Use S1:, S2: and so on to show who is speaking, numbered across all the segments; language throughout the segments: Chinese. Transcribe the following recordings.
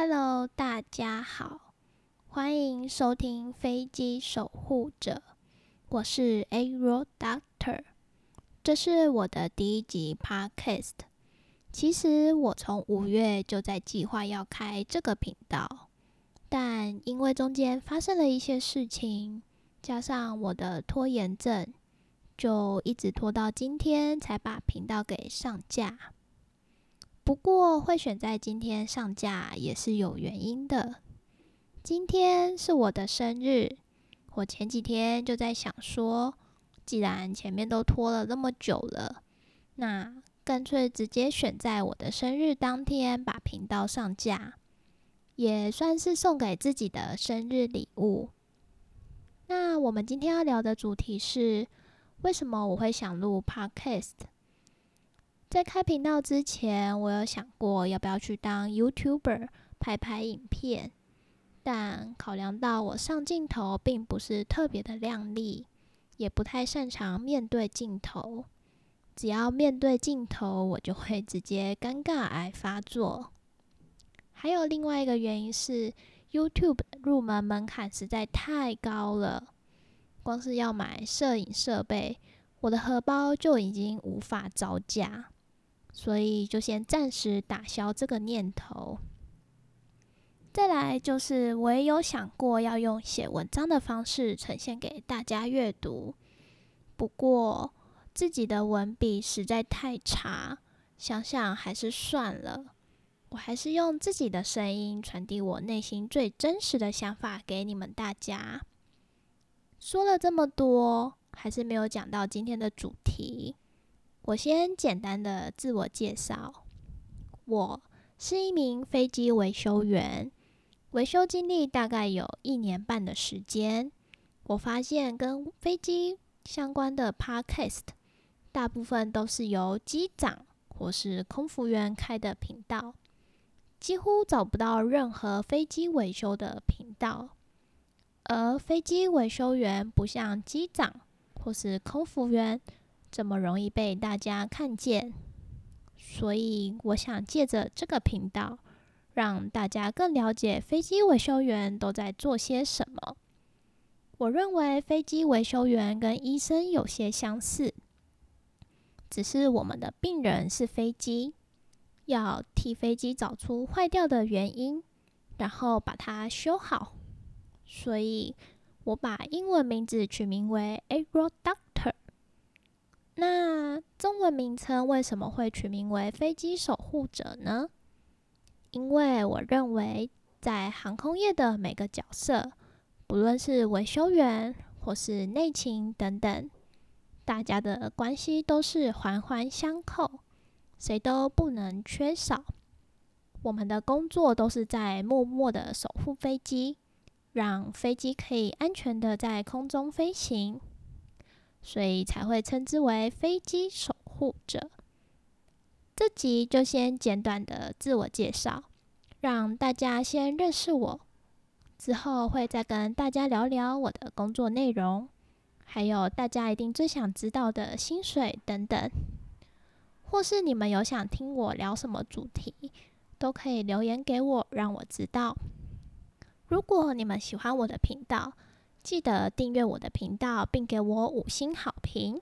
S1: Hello，大家好，欢迎收听《飞机守护者》，我是 Aero Doctor，这是我的第一集 Podcast。其实我从五月就在计划要开这个频道，但因为中间发生了一些事情，加上我的拖延症，就一直拖到今天才把频道给上架。不过会选在今天上架也是有原因的。今天是我的生日，我前几天就在想说，既然前面都拖了那么久了，那干脆直接选在我的生日当天把频道上架，也算是送给自己的生日礼物。那我们今天要聊的主题是，为什么我会想录 Podcast？在开频道之前，我有想过要不要去当 YouTuber 拍拍影片，但考量到我上镜头并不是特别的靓丽，也不太擅长面对镜头。只要面对镜头，我就会直接尴尬癌发作。还有另外一个原因是，YouTube 入门门槛实在太高了，光是要买摄影设备，我的荷包就已经无法招架。所以就先暂时打消这个念头。再来就是，我也有想过要用写文章的方式呈现给大家阅读，不过自己的文笔实在太差，想想还是算了。我还是用自己的声音传递我内心最真实的想法给你们大家。说了这么多，还是没有讲到今天的主题。我先简单的自我介绍，我是一名飞机维修员，维修经历大概有一年半的时间。我发现跟飞机相关的 podcast，大部分都是由机长或是空服员开的频道，几乎找不到任何飞机维修的频道。而飞机维修员不像机长或是空服员。这么容易被大家看见，所以我想借着这个频道，让大家更了解飞机维修员都在做些什么。我认为飞机维修员跟医生有些相似，只是我们的病人是飞机，要替飞机找出坏掉的原因，然后把它修好。所以我把英文名字取名为 Aero Doc。那中文名称为什么会取名为飞机守护者呢？因为我认为，在航空业的每个角色，不论是维修员或是内勤等等，大家的关系都是环环相扣，谁都不能缺少。我们的工作都是在默默的守护飞机，让飞机可以安全的在空中飞行。所以才会称之为飞机守护者。这集就先简短的自我介绍，让大家先认识我。之后会再跟大家聊聊我的工作内容，还有大家一定最想知道的薪水等等。或是你们有想听我聊什么主题，都可以留言给我，让我知道。如果你们喜欢我的频道，记得订阅我的频道，并给我五星好评。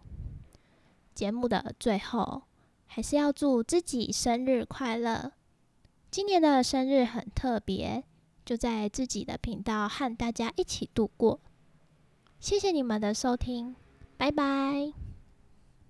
S1: 节目的最后，还是要祝自己生日快乐。今年的生日很特别，就在自己的频道和大家一起度过。谢谢你们的收听，拜拜。